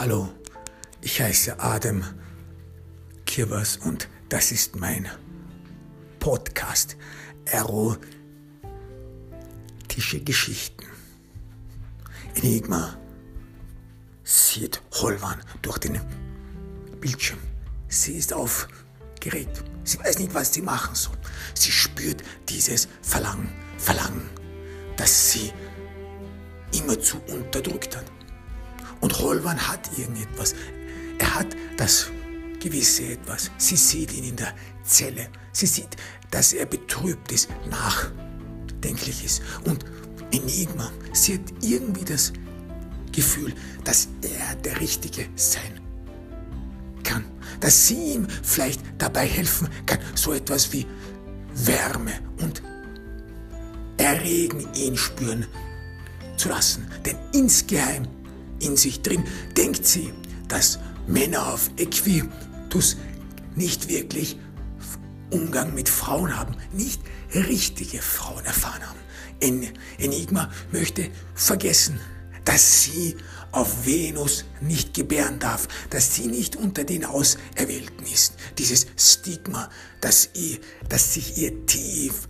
Hallo, ich heiße Adam Kirbers und das ist mein Podcast Erotische Geschichten. Enigma sieht Holwan durch den Bildschirm. Sie ist aufgeregt. Sie weiß nicht, was sie machen soll. Sie spürt dieses Verlangen, Verlangen, das sie immerzu unterdrückt hat. Und Holwan hat irgendetwas. Er hat das gewisse etwas. Sie sieht ihn in der Zelle. Sie sieht, dass er betrübt ist, nachdenklich ist. Und Enigma, sie hat irgendwie das Gefühl, dass er der Richtige sein kann. Dass sie ihm vielleicht dabei helfen kann, so etwas wie Wärme und Erregen ihn spüren zu lassen. Denn insgeheim in sich drin denkt sie, dass Männer auf Equitus nicht wirklich Umgang mit Frauen haben, nicht richtige Frauen erfahren haben. En Enigma möchte vergessen, dass sie auf Venus nicht gebären darf, dass sie nicht unter den Auserwählten ist. Dieses Stigma, das, ihr, das sich ihr tief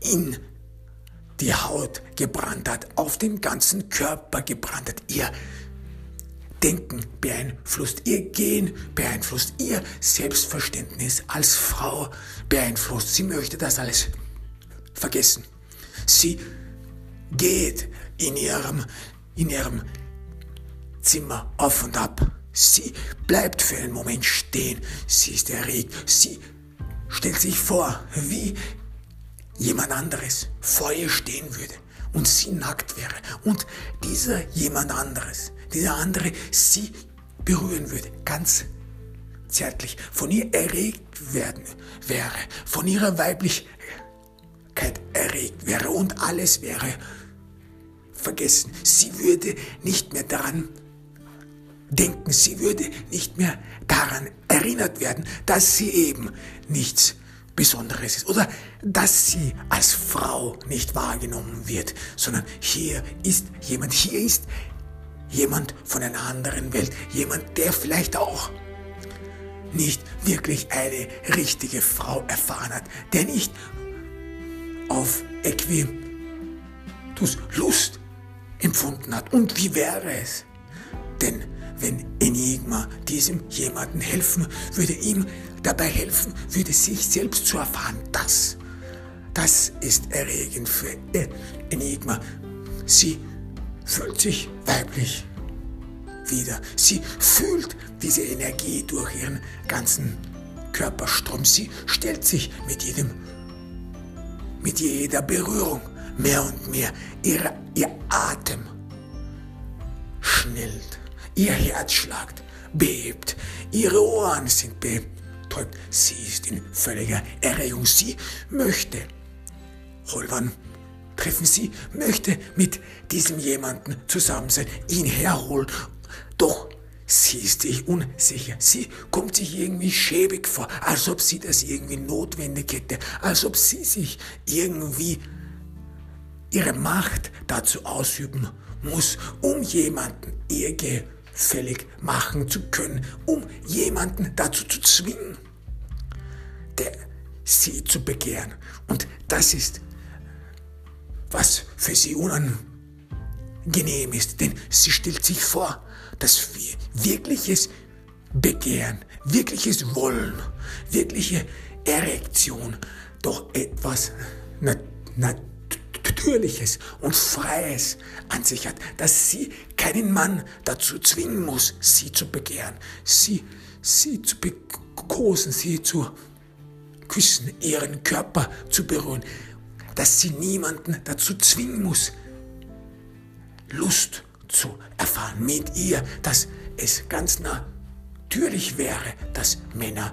in die Haut gebrannt hat, auf den ganzen Körper gebrannt hat, ihr Denken beeinflusst, ihr Gehen beeinflusst, ihr Selbstverständnis als Frau beeinflusst. Sie möchte das alles vergessen. Sie geht in ihrem, in ihrem Zimmer auf und ab. Sie bleibt für einen Moment stehen. Sie ist erregt. Sie stellt sich vor, wie jemand anderes vor ihr stehen würde und sie nackt wäre und dieser jemand anderes, dieser andere sie berühren würde, ganz zärtlich, von ihr erregt werden wäre, von ihrer Weiblichkeit erregt wäre. Und alles wäre vergessen. Sie würde nicht mehr daran denken, sie würde nicht mehr daran erinnert werden, dass sie eben nichts Besonderes ist. Oder dass sie als Frau nicht wahrgenommen wird, sondern hier ist jemand, hier ist jemand von einer anderen Welt, jemand, der vielleicht auch nicht wirklich eine richtige Frau erfahren hat, der nicht auf Equitus Lust empfunden hat. Und wie wäre es? Denn wenn Enigma diesem jemanden helfen würde, ihm dabei helfen würde, sich selbst zu erfahren. Das, das ist erregend für Enigma. Sie fühlt sich weiblich wieder. Sie fühlt diese Energie durch ihren ganzen Körperstrom. Sie stellt sich mit jedem, mit jeder Berührung mehr und mehr. Ihre, ihr Atem schnellt. Ihr Herz schlagt, bebt. Ihre Ohren sind betäubt. Sie ist in völliger Erregung. Sie möchte Holwan treffen. Sie möchte mit diesem jemanden zusammen sein, ihn herholen. Doch sie ist sich unsicher. Sie kommt sich irgendwie schäbig vor, als ob sie das irgendwie notwendig hätte, als ob sie sich irgendwie ihre Macht dazu ausüben muss, um jemanden ihr fällig machen zu können, um jemanden dazu zu zwingen, der sie zu begehren. Und das ist, was für sie unangenehm ist, denn sie stellt sich vor, dass wir wirkliches Begehren, wirkliches Wollen, wirkliche Erektion doch etwas nat Natürliches und Freies an sich hat, dass sie keinen Mann dazu zwingen muss, sie zu begehren, sie, sie zu bekosen, sie zu küssen, ihren Körper zu berühren, dass sie niemanden dazu zwingen muss, Lust zu erfahren mit ihr, dass es ganz natürlich wäre, dass Männer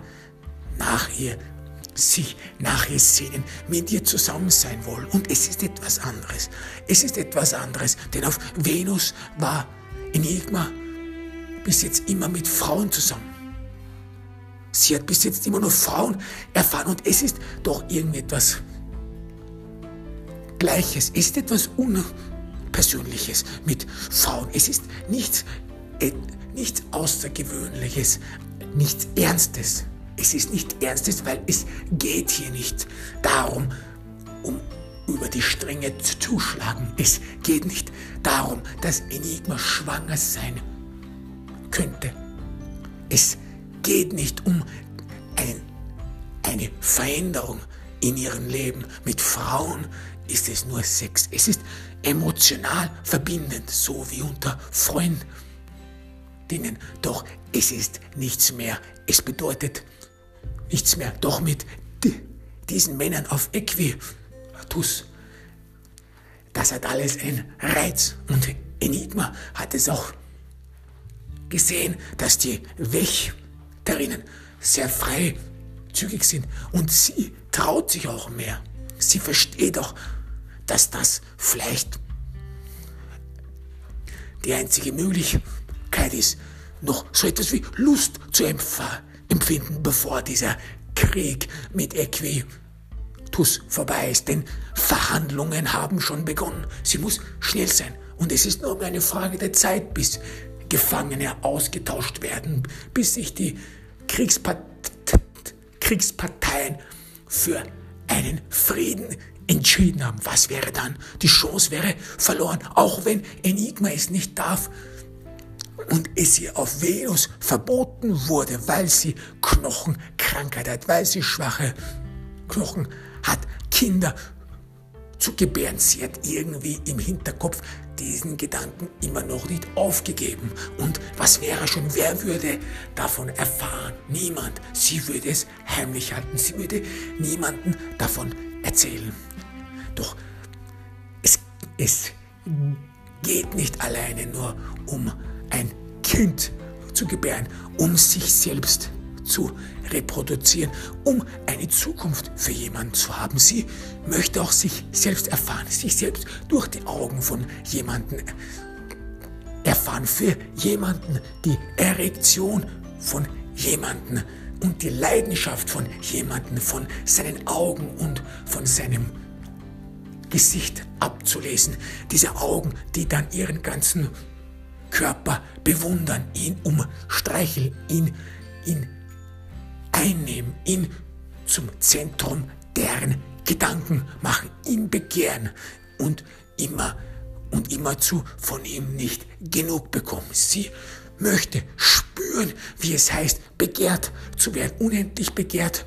nach ihr sich nach ihr sehnen, mit ihr zusammen sein wollen. Und es ist etwas anderes. Es ist etwas anderes, denn auf Venus war Enigma bis jetzt immer mit Frauen zusammen. Sie hat bis jetzt immer nur Frauen erfahren und es ist doch irgendetwas Gleiches. Es ist etwas Unpersönliches mit Frauen. Es ist nichts nichts Außergewöhnliches, nichts Ernstes. Es ist nicht Ernstes, weil es geht hier nicht darum, um über die Stränge zu zuschlagen. Es geht nicht darum, dass Enigma schwanger sein könnte. Es geht nicht um ein, eine Veränderung in ihrem Leben. Mit Frauen ist es nur Sex. Es ist emotional verbindend, so wie unter Freunden. Doch es ist nichts mehr. Es bedeutet nichts mehr. Doch mit diesen Männern auf Equitus, das hat alles ein Reiz. Und Enigma hat es auch gesehen, dass die Wächterinnen sehr freizügig sind. Und sie traut sich auch mehr. Sie versteht auch, dass das vielleicht die einzige Möglichkeit ist, noch so etwas wie Lust zu empfinden, bevor dieser Krieg mit Equitus vorbei ist. Denn Verhandlungen haben schon begonnen. Sie muss schnell sein. Und es ist nur eine Frage der Zeit, bis Gefangene ausgetauscht werden, bis sich die Kriegspart Kriegsparteien für einen Frieden entschieden haben. Was wäre dann? Die Chance wäre verloren, auch wenn Enigma es nicht darf und es ihr auf Venus verboten wurde, weil sie Knochenkrankheit hat, weil sie schwache Knochen hat, Kinder zu gebären. Sie hat irgendwie im Hinterkopf diesen Gedanken immer noch nicht aufgegeben. Und was wäre schon, wer würde davon erfahren? Niemand. Sie würde es heimlich halten. Sie würde niemanden davon erzählen. Doch es, es geht nicht alleine nur um ein Kind zu gebären, um sich selbst zu reproduzieren, um eine Zukunft für jemanden zu haben. Sie möchte auch sich selbst erfahren, sich selbst durch die Augen von jemandem erfahren, für jemanden die Erektion von jemandem und die Leidenschaft von jemandem, von seinen Augen und von seinem Gesicht abzulesen. Diese Augen, die dann ihren ganzen Körper bewundern, ihn umstreicheln, ihn, ihn einnehmen, ihn zum Zentrum deren Gedanken machen, ihn begehren und immer und immerzu von ihm nicht genug bekommen. Sie möchte spüren, wie es heißt, begehrt zu werden, unendlich begehrt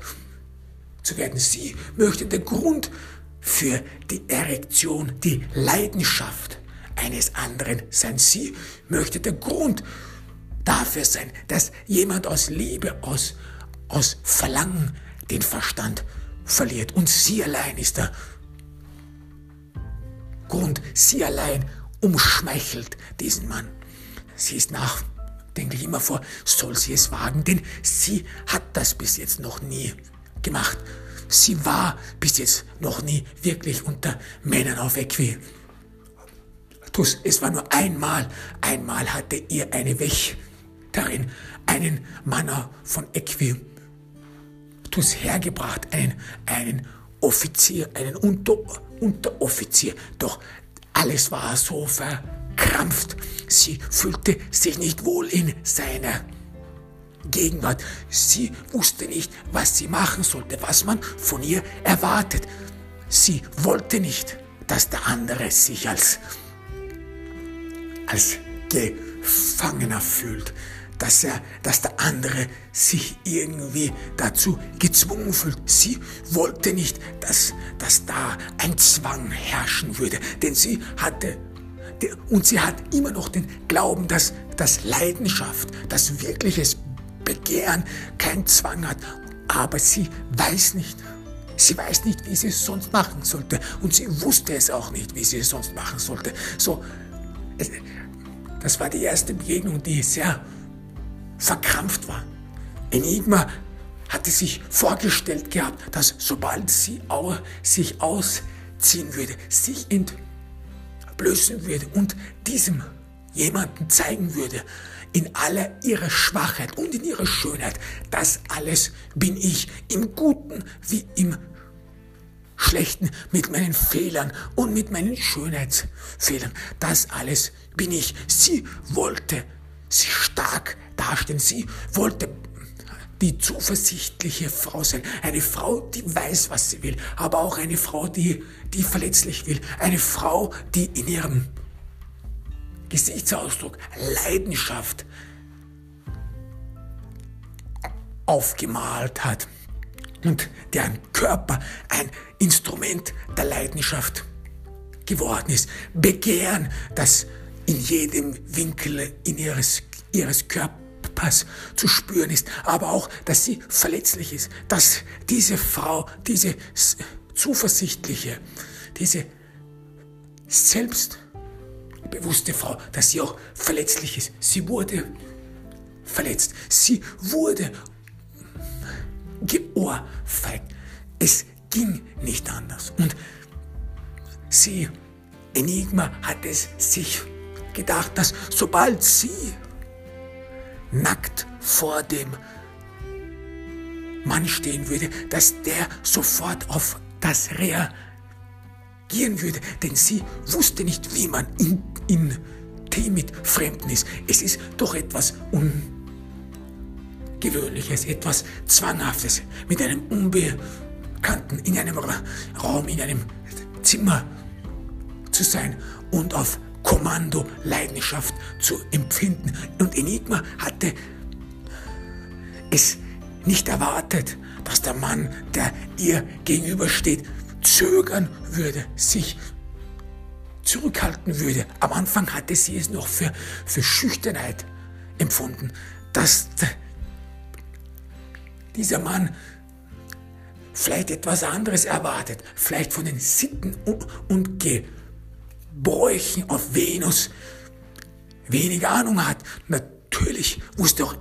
zu werden. Sie möchte der Grund für die Erektion, die Leidenschaft eines anderen sein. Sie möchte der Grund dafür sein, dass jemand aus Liebe, aus, aus Verlangen den Verstand verliert. Und sie allein ist der Grund. Sie allein umschmeichelt diesen Mann. Sie ist nachdenklich immer vor, soll sie es wagen, denn sie hat das bis jetzt noch nie gemacht. Sie war bis jetzt noch nie wirklich unter Männern auf Equitus. Es war nur einmal, einmal hatte ihr eine Wächterin einen Mann von Equitus hergebracht, einen, einen Offizier, einen Unter, Unteroffizier. Doch alles war so verkrampft. Sie fühlte sich nicht wohl in seiner Gegenwart. Sie wusste nicht, was sie machen sollte, was man von ihr erwartet. Sie wollte nicht, dass der andere sich als, als Gefangener fühlt, dass, er, dass der andere sich irgendwie dazu gezwungen fühlt. Sie wollte nicht, dass, dass da ein Zwang herrschen würde, denn sie hatte und sie hat immer noch den Glauben, dass, dass Leidenschaft, dass wirkliches Begehren keinen Zwang hat, aber sie weiß nicht. Sie weiß nicht, wie sie es sonst machen sollte. Und sie wusste es auch nicht, wie sie es sonst machen sollte. So, das war die erste Begegnung, die sehr verkrampft war. Enigma hatte sich vorgestellt gehabt, dass sobald sie sich ausziehen würde, sich entblößen würde und diesem jemanden zeigen würde, in aller ihrer Schwachheit und in ihrer Schönheit. Das alles bin ich, im Guten wie im Schlechten, mit meinen Fehlern und mit meinen Schönheitsfehlern. Das alles bin ich. Sie wollte sie stark dastehen. Sie wollte die zuversichtliche Frau sein. Eine Frau, die weiß, was sie will, aber auch eine Frau, die, die verletzlich will. Eine Frau, die in ihrem Gesichtsausdruck Leidenschaft aufgemalt hat und deren Körper ein Instrument der Leidenschaft geworden ist. Begehren, das in jedem Winkel in ihres, ihres Körpers zu spüren ist, aber auch, dass sie verletzlich ist, dass diese Frau, diese zuversichtliche, diese selbstbewusste Frau, dass sie auch verletzlich ist. Sie wurde verletzt. Sie wurde geohrfeigt. Es ging nicht anders. Und sie, Enigma, hat es sich gedacht, dass sobald sie nackt vor dem Mann stehen würde, dass der sofort auf das reagieren würde. Denn sie wusste nicht, wie man in, in mit Fremden ist. Es ist doch etwas Ungewöhnliches, etwas Zwanghaftes, mit einem Unbekannten in einem Raum, in einem Zimmer zu sein und auf Kommando, Leidenschaft zu empfinden. Und Enigma hatte es nicht erwartet, dass der Mann, der ihr gegenübersteht, zögern würde, sich zurückhalten würde. Am Anfang hatte sie es noch für, für Schüchternheit empfunden, dass dieser Mann vielleicht etwas anderes erwartet, vielleicht von den Sitten und, und Bräuchen auf Venus wenig Ahnung hat. Natürlich wusste auch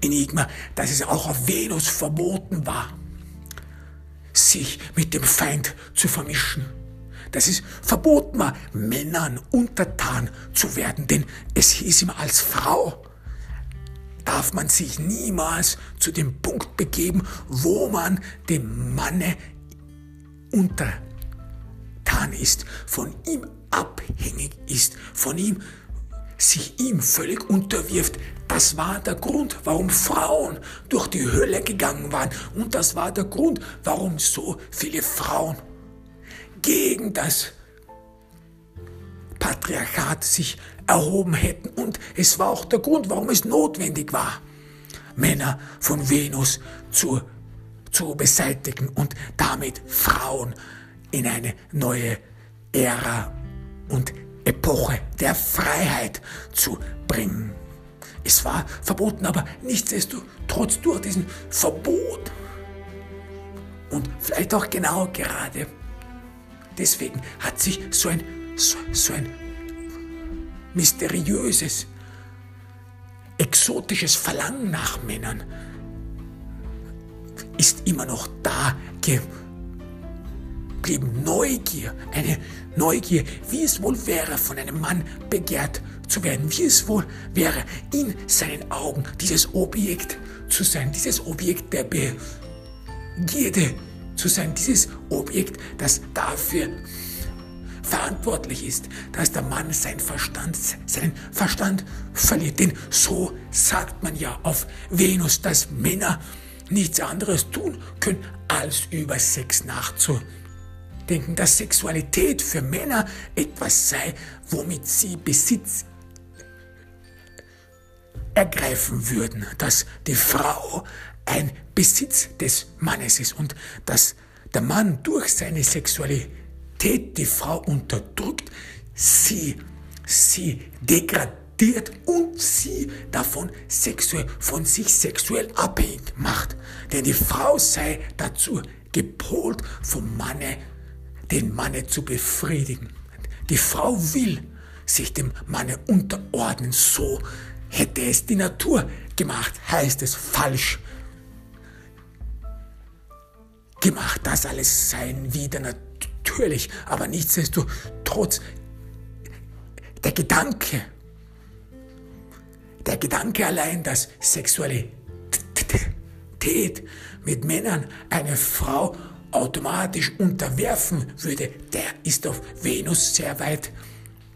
Enigma, dass es auch auf Venus verboten war, sich mit dem Feind zu vermischen. Dass es verboten war, Männern untertan zu werden, denn es hieß ihm als Frau, darf man sich niemals zu dem Punkt begeben, wo man dem Manne untertan ist, von ihm abhängig ist von ihm, sich ihm völlig unterwirft. Das war der Grund, warum Frauen durch die Hölle gegangen waren. Und das war der Grund, warum so viele Frauen gegen das Patriarchat sich erhoben hätten. Und es war auch der Grund, warum es notwendig war, Männer von Venus zu, zu beseitigen und damit Frauen in eine neue Ära und Epoche der Freiheit zu bringen. Es war verboten, aber nichtsdestotrotz durch diesen Verbot und vielleicht auch genau gerade deswegen hat sich so ein, so, so ein mysteriöses, exotisches Verlangen nach Männern ist immer noch da geblieben. Neugier, eine Neugier, wie es wohl wäre, von einem Mann begehrt zu werden, wie es wohl wäre, in seinen Augen dieses Objekt zu sein, dieses Objekt der Begierde zu sein, dieses Objekt, das dafür verantwortlich ist, dass der Mann sein Verstand, seinen Verstand verliert. Denn so sagt man ja auf Venus, dass Männer nichts anderes tun können, als über Sex nachzudenken. Denken, dass Sexualität für Männer etwas sei, womit sie Besitz ergreifen würden, dass die Frau ein Besitz des Mannes ist und dass der Mann durch seine Sexualität die Frau unterdrückt, sie, sie degradiert und sie davon sexuell, von sich sexuell abhängig macht. Denn die Frau sei dazu gepolt, vom Manne den Manne zu befriedigen. Die Frau will sich dem Manne unterordnen. So hätte es die Natur gemacht, heißt es falsch gemacht. Das alles seien wieder natürlich, aber nichtsdestotrotz der Gedanke, der Gedanke allein, dass Sexualität mit Männern eine Frau automatisch unterwerfen würde, der ist auf Venus sehr weit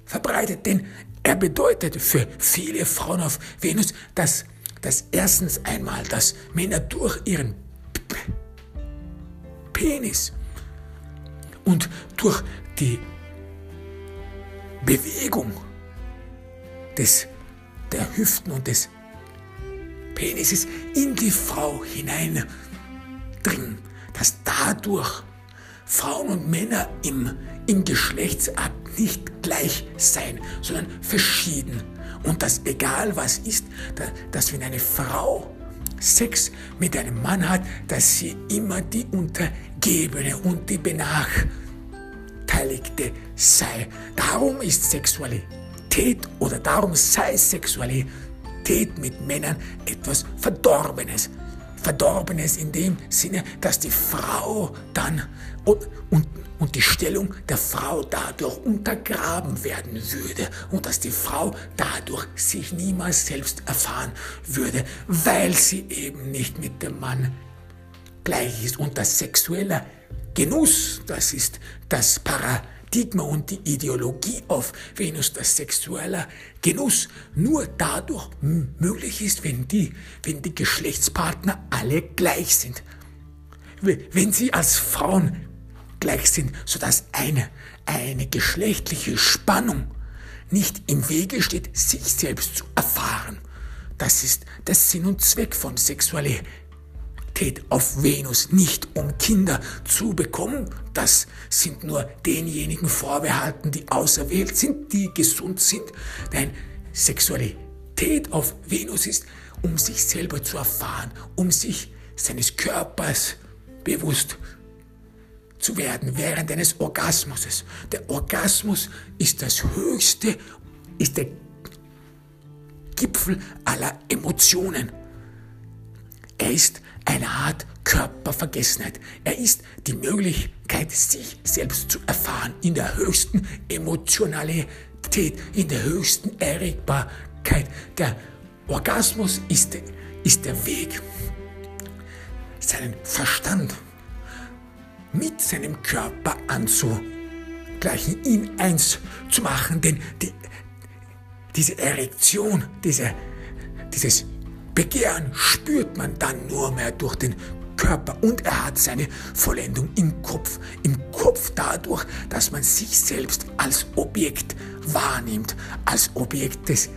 verbreitet. Denn Er bedeutet für viele Frauen auf Venus, dass, dass erstens einmal, dass Männer durch ihren Penis und durch die Bewegung des, der Hüften und des Penises in die Frau hineindringen, dass dadurch Frauen und Männer im, im Geschlechtsakt nicht gleich sein, sondern verschieden. Und dass egal was ist, dass wenn eine Frau Sex mit einem Mann hat, dass sie immer die Untergebene und die Benachteiligte sei. Darum ist Sexualität oder darum sei Sexualität mit Männern etwas Verdorbenes. Verdorbenes in dem Sinne, dass die Frau dann und, und, und die Stellung der Frau dadurch untergraben werden würde und dass die Frau dadurch sich niemals selbst erfahren würde, weil sie eben nicht mit dem Mann gleich ist. Und das sexuelle Genuss, das ist das Paradigma und die Ideologie auf Venus, dass sexueller Genuss nur dadurch möglich ist, wenn die, wenn die Geschlechtspartner alle gleich sind. Wenn sie als Frauen gleich sind, sodass eine, eine geschlechtliche Spannung nicht im Wege steht, sich selbst zu erfahren. Das ist der Sinn und Zweck von Sexualität auf Venus nicht um Kinder zu bekommen. Das sind nur denjenigen vorbehalten, die auserwählt sind, die gesund sind. Denn Sexualität auf Venus ist, um sich selber zu erfahren, um sich seines Körpers bewusst zu werden während eines Orgasmus. Der Orgasmus ist das höchste, ist der Gipfel aller Emotionen. Er ist eine Art Körpervergessenheit. Er ist die Möglichkeit, sich selbst zu erfahren in der höchsten Emotionalität, in der höchsten Erregbarkeit. Der Orgasmus ist, ist der Weg, seinen Verstand mit seinem Körper anzugleichen, ihn eins zu machen, denn die, diese Erektion, diese, dieses Begehren spürt man dann nur mehr durch den Körper und er hat seine Vollendung im Kopf. Im Kopf dadurch, dass man sich selbst als Objekt wahrnimmt, als Objekt, des,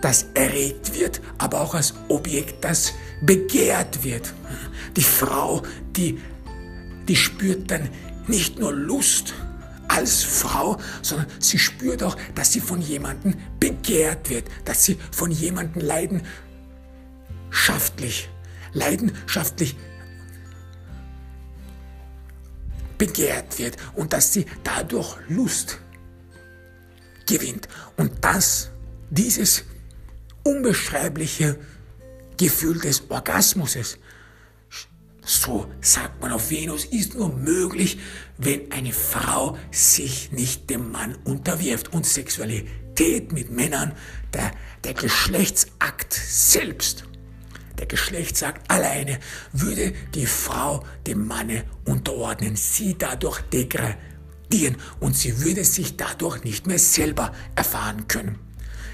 das erregt wird, aber auch als Objekt, das begehrt wird. Die Frau, die, die spürt dann nicht nur Lust, als Frau, sondern sie spürt auch, dass sie von jemandem begehrt wird, dass sie von jemandem leidenschaftlich, leidenschaftlich begehrt wird und dass sie dadurch Lust gewinnt. Und das, dieses unbeschreibliche Gefühl des Orgasmuses, so sagt man auf Venus, ist nur möglich, wenn eine Frau sich nicht dem Mann unterwirft. Und Sexualität mit Männern, der, der Geschlechtsakt selbst, der Geschlechtsakt alleine, würde die Frau dem Manne unterordnen, sie dadurch degradieren und sie würde sich dadurch nicht mehr selber erfahren können.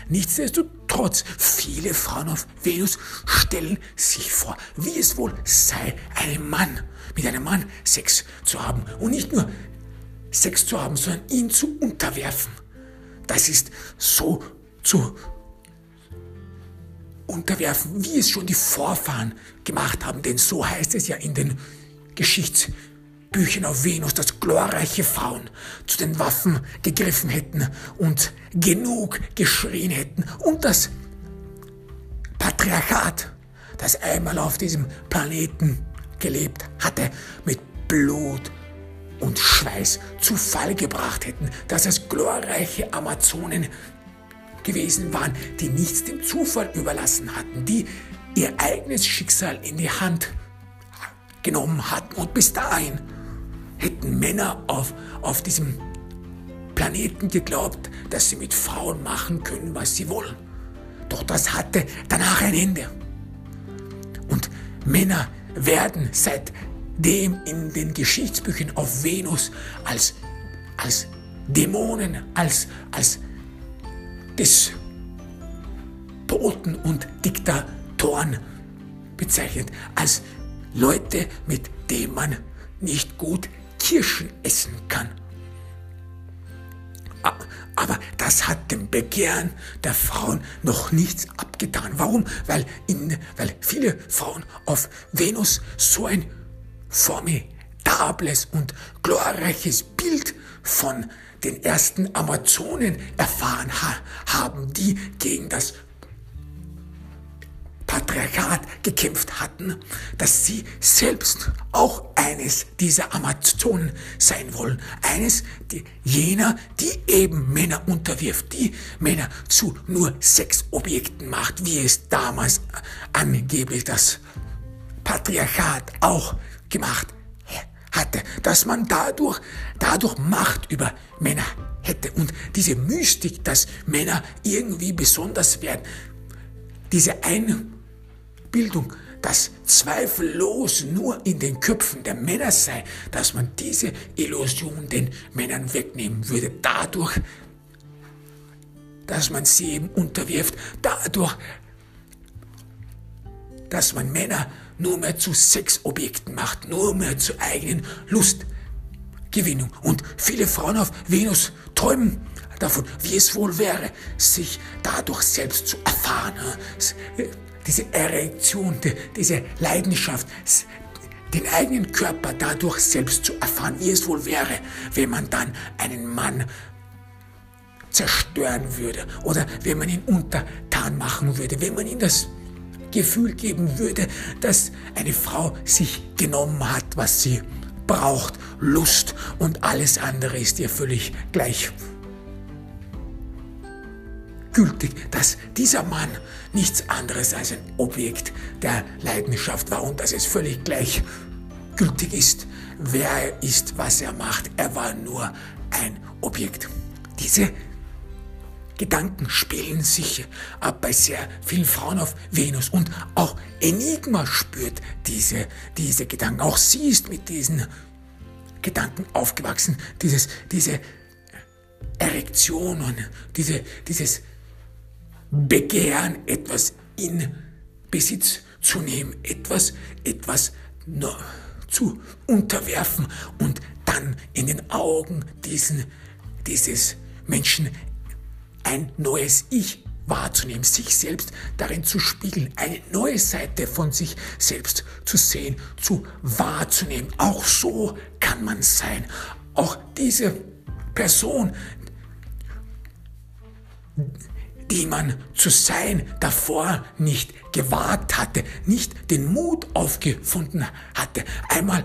Nichtsdestotrotz, viele Frauen auf Venus stellen sich vor, wie es wohl sei, einen Mann, mit einem Mann Sex zu haben. Und nicht nur Sex zu haben, sondern ihn zu unterwerfen. Das ist so zu unterwerfen, wie es schon die Vorfahren gemacht haben. Denn so heißt es ja in den Geschichtsbüchern. Büchern auf Venus, dass glorreiche Frauen zu den Waffen gegriffen hätten und genug geschrien hätten und das Patriarchat, das einmal auf diesem Planeten gelebt hatte, mit Blut und Schweiß zu Fall gebracht hätten, dass es glorreiche Amazonen gewesen waren, die nichts dem Zufall überlassen hatten, die ihr eigenes Schicksal in die Hand genommen hatten und bis dahin hätten Männer auf, auf diesem Planeten geglaubt, dass sie mit Frauen machen können, was sie wollen. Doch das hatte danach ein Ende. Und Männer werden seitdem in den Geschichtsbüchern auf Venus als, als Dämonen, als, als Despoten und Diktatoren bezeichnet, als Leute, mit denen man nicht gut Kirschen essen kann. Aber das hat dem Begehren der Frauen noch nichts abgetan. Warum? Weil, in, weil viele Frauen auf Venus so ein formidables und glorreiches Bild von den ersten Amazonen erfahren ha haben, die gegen das Patriarchat gekämpft hatten, dass sie selbst auch eines dieser Amazonen sein wollen. Eines die, jener, die eben Männer unterwirft, die Männer zu nur Sexobjekten macht, wie es damals angeblich das Patriarchat auch gemacht hatte, dass man dadurch, dadurch Macht über Männer hätte. Und diese Mystik, dass Männer irgendwie besonders werden, diese ein Bildung, das zweifellos nur in den Köpfen der Männer sei, dass man diese Illusion den Männern wegnehmen würde, dadurch, dass man sie eben unterwirft, dadurch, dass man Männer nur mehr zu Sexobjekten macht, nur mehr zur eigenen Lustgewinnung. Und viele Frauen auf Venus träumen davon, wie es wohl wäre, sich dadurch selbst zu erfahren diese Erektion, die, diese Leidenschaft, den eigenen Körper dadurch selbst zu erfahren, wie es wohl wäre, wenn man dann einen Mann zerstören würde oder wenn man ihn untertan machen würde, wenn man ihm das Gefühl geben würde, dass eine Frau sich genommen hat, was sie braucht, Lust und alles andere ist ihr völlig gleich gültig, dass dieser Mann nichts anderes als ein Objekt der Leidenschaft war und dass es völlig gleichgültig ist, wer er ist, was er macht. Er war nur ein Objekt. Diese Gedanken spielen sich ab bei sehr vielen Frauen auf Venus und auch Enigma spürt diese, diese Gedanken. Auch sie ist mit diesen Gedanken aufgewachsen. Dieses, diese Erektion und diese, dieses Begehren, etwas in Besitz zu nehmen, etwas, etwas zu unterwerfen und dann in den Augen diesen, dieses Menschen ein neues Ich wahrzunehmen, sich selbst darin zu spiegeln, eine neue Seite von sich selbst zu sehen, zu wahrzunehmen. Auch so kann man sein. Auch diese Person, die man zu sein davor nicht gewagt hatte, nicht den Mut aufgefunden hatte, einmal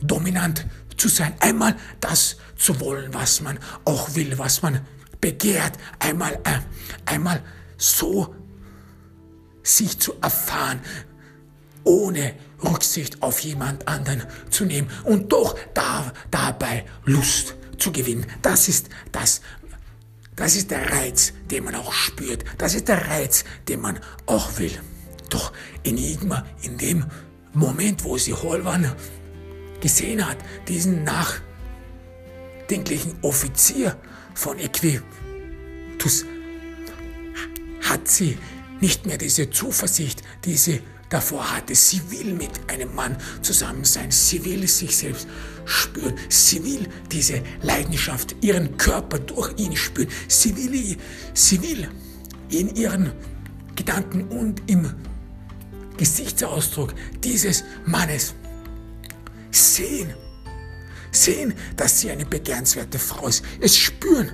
dominant zu sein, einmal das zu wollen, was man auch will, was man begehrt, einmal, äh, einmal so sich zu erfahren, ohne Rücksicht auf jemand anderen zu nehmen und doch da, dabei Lust zu gewinnen. Das ist das, das ist der Reiz, den man auch spürt. Das ist der Reiz, den man auch will. Doch Enigma, in dem Moment, wo sie Holwan gesehen hat, diesen nachdenklichen Offizier von Equitus, hat sie nicht mehr diese Zuversicht, diese davor hatte. Sie will mit einem Mann zusammen sein. Sie will sich selbst spüren. Sie will diese Leidenschaft, ihren Körper durch ihn spüren. Sie will, sie will in ihren Gedanken und im Gesichtsausdruck dieses Mannes sehen. Sehen, dass sie eine begehrenswerte Frau ist. Es spüren.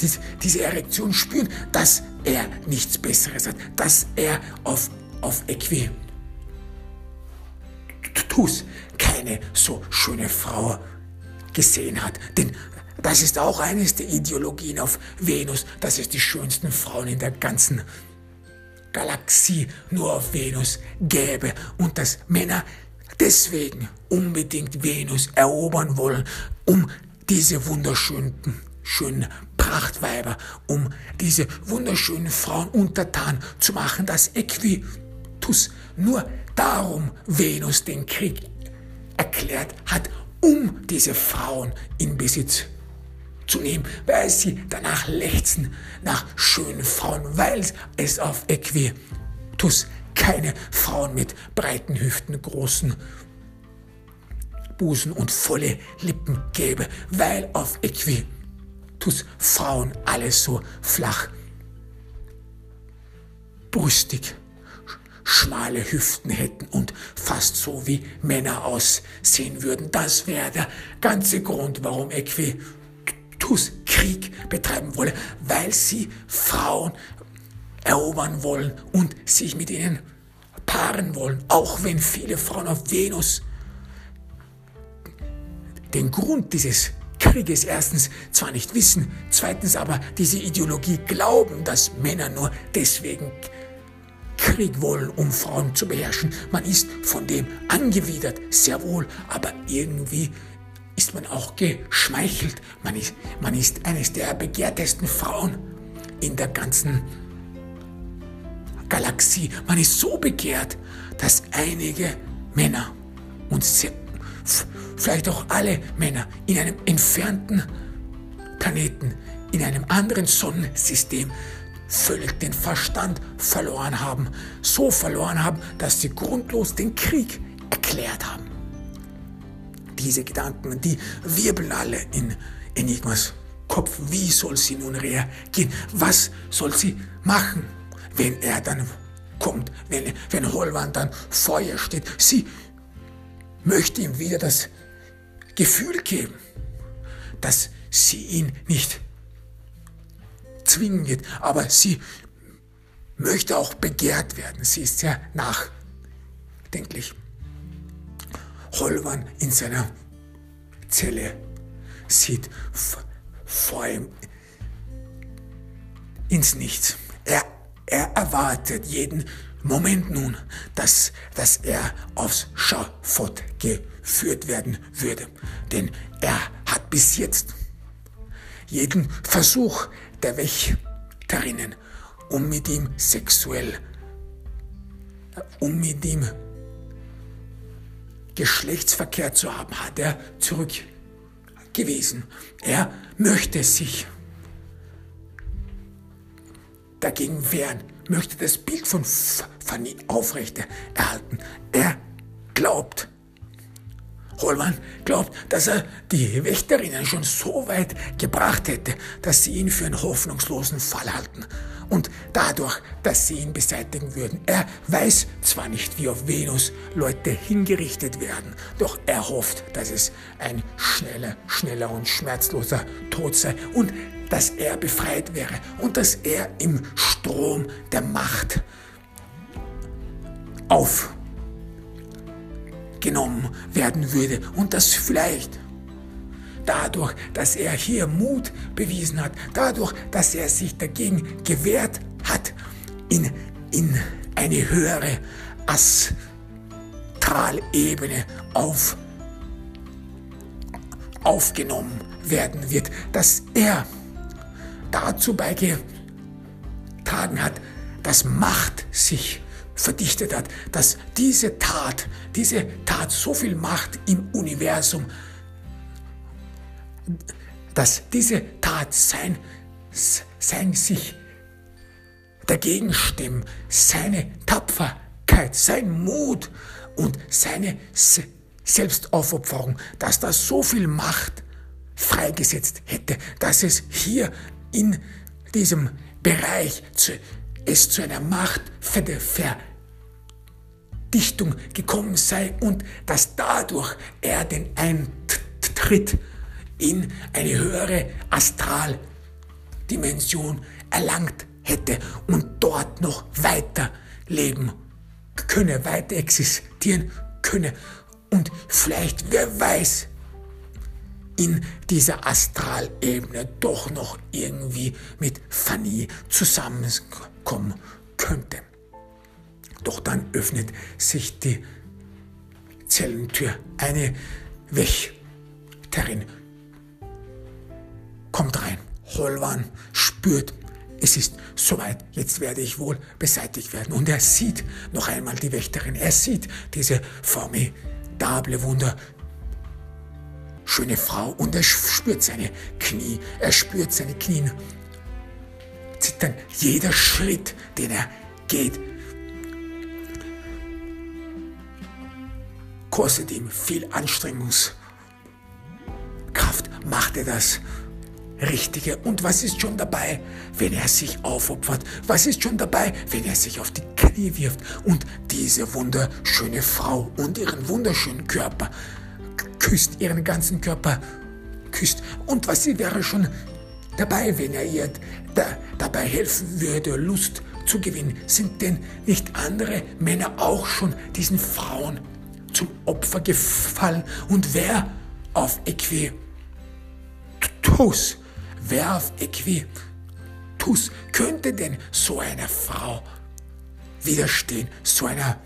Diese, diese Erektion spüren, dass er nichts Besseres hat, dass er auf auf Equitus keine so schöne Frau gesehen hat. Denn das ist auch eines der Ideologien auf Venus, dass es die schönsten Frauen in der ganzen Galaxie nur auf Venus gäbe und dass Männer deswegen unbedingt Venus erobern wollen, um diese wunderschönen schönen Prachtweiber, um diese wunderschönen Frauen untertan zu machen, dass Equitus Pilatus nur darum Venus den Krieg erklärt hat, um diese Frauen in Besitz zu nehmen, weil sie danach lechzen nach schönen Frauen, weil es auf Equitus keine Frauen mit breiten Hüften, großen Busen und volle Lippen gäbe, weil auf Equitus Frauen alles so flach, brüstig, schmale Hüften hätten und fast so wie Männer aussehen würden. Das wäre der ganze Grund, warum Equitus Krieg betreiben wolle, weil sie Frauen erobern wollen und sich mit ihnen paaren wollen, auch wenn viele Frauen auf Venus den Grund dieses Krieges erstens zwar nicht wissen, zweitens aber diese Ideologie glauben, dass Männer nur deswegen Krieg wollen, um Frauen zu beherrschen. Man ist von dem angewidert, sehr wohl, aber irgendwie ist man auch geschmeichelt. Man ist, man ist eines der begehrtesten Frauen in der ganzen Galaxie. Man ist so begehrt, dass einige Männer und vielleicht auch alle Männer in einem entfernten Planeten, in einem anderen Sonnensystem völlig den Verstand verloren haben. So verloren haben, dass sie grundlos den Krieg erklärt haben. Diese Gedanken, die wirbeln alle in Enigmas Kopf. Wie soll sie nun reagieren? Was soll sie machen? wenn er dann kommt, wenn, wenn Holwan dann ihr steht. Sie möchte ihm wieder das Gefühl geben, dass sie ihn nicht zwingen wird, aber sie möchte auch begehrt werden. Sie ist sehr nachdenklich. Holwan in seiner Zelle sieht vor ihm ins Nichts. Er er erwartet jeden Moment nun, dass, dass er aufs Schafott geführt werden würde. Denn er hat bis jetzt jeden Versuch der Wächterinnen, um mit ihm sexuell, um mit ihm Geschlechtsverkehr zu haben, hat er zurückgewiesen. Er möchte sich dagegen wehren, möchte das Bild von Fanny aufrechte erhalten. Er glaubt, Holman glaubt, dass er die Wächterinnen schon so weit gebracht hätte, dass sie ihn für einen hoffnungslosen Fall halten und dadurch, dass sie ihn beseitigen würden. Er weiß zwar nicht, wie auf Venus Leute hingerichtet werden, doch er hofft, dass es ein schneller, schneller und schmerzloser Tod sei und dass er befreit wäre und dass er im Strom der Macht aufgenommen werden würde und dass vielleicht dadurch, dass er hier Mut bewiesen hat, dadurch, dass er sich dagegen gewehrt hat, in, in eine höhere Astralebene auf, aufgenommen werden wird, dass er dazu beigetragen hat, dass Macht sich verdichtet hat, dass diese Tat, diese Tat so viel Macht im Universum, dass diese Tat sein, sein sich dagegen stimmen, seine Tapferkeit, sein Mut und seine Selbstaufopferung, dass das so viel Macht freigesetzt hätte, dass es hier in diesem Bereich zu, es zu einer Machtverdichtung gekommen sei und dass dadurch er den Eintritt in eine höhere Astraldimension erlangt hätte und dort noch weiter leben könne, weiter existieren könne. Und vielleicht, wer weiß, in dieser Astralebene doch noch irgendwie mit Fanny zusammenkommen könnte. Doch dann öffnet sich die Zellentür. Eine Wächterin kommt rein. Holwan spürt, es ist soweit, jetzt werde ich wohl beseitigt werden. Und er sieht noch einmal die Wächterin, er sieht diese formidable, Wunder schöne Frau und er spürt seine Knie, er spürt seine Knien zittern. Jeder Schritt, den er geht, kostet ihm viel Anstrengungskraft. Macht er das Richtige? Und was ist schon dabei, wenn er sich aufopfert? Was ist schon dabei, wenn er sich auf die Knie wirft und diese wunderschöne Frau und ihren wunderschönen Körper küsst, ihren ganzen Körper küsst? Und was wäre schon dabei, wenn er ihr da, dabei helfen würde, Lust zu gewinnen? Sind denn nicht andere Männer auch schon diesen Frauen zum Opfer gefallen? Und wer auf Equitus, wer auf Equitus könnte denn so einer Frau widerstehen, so einer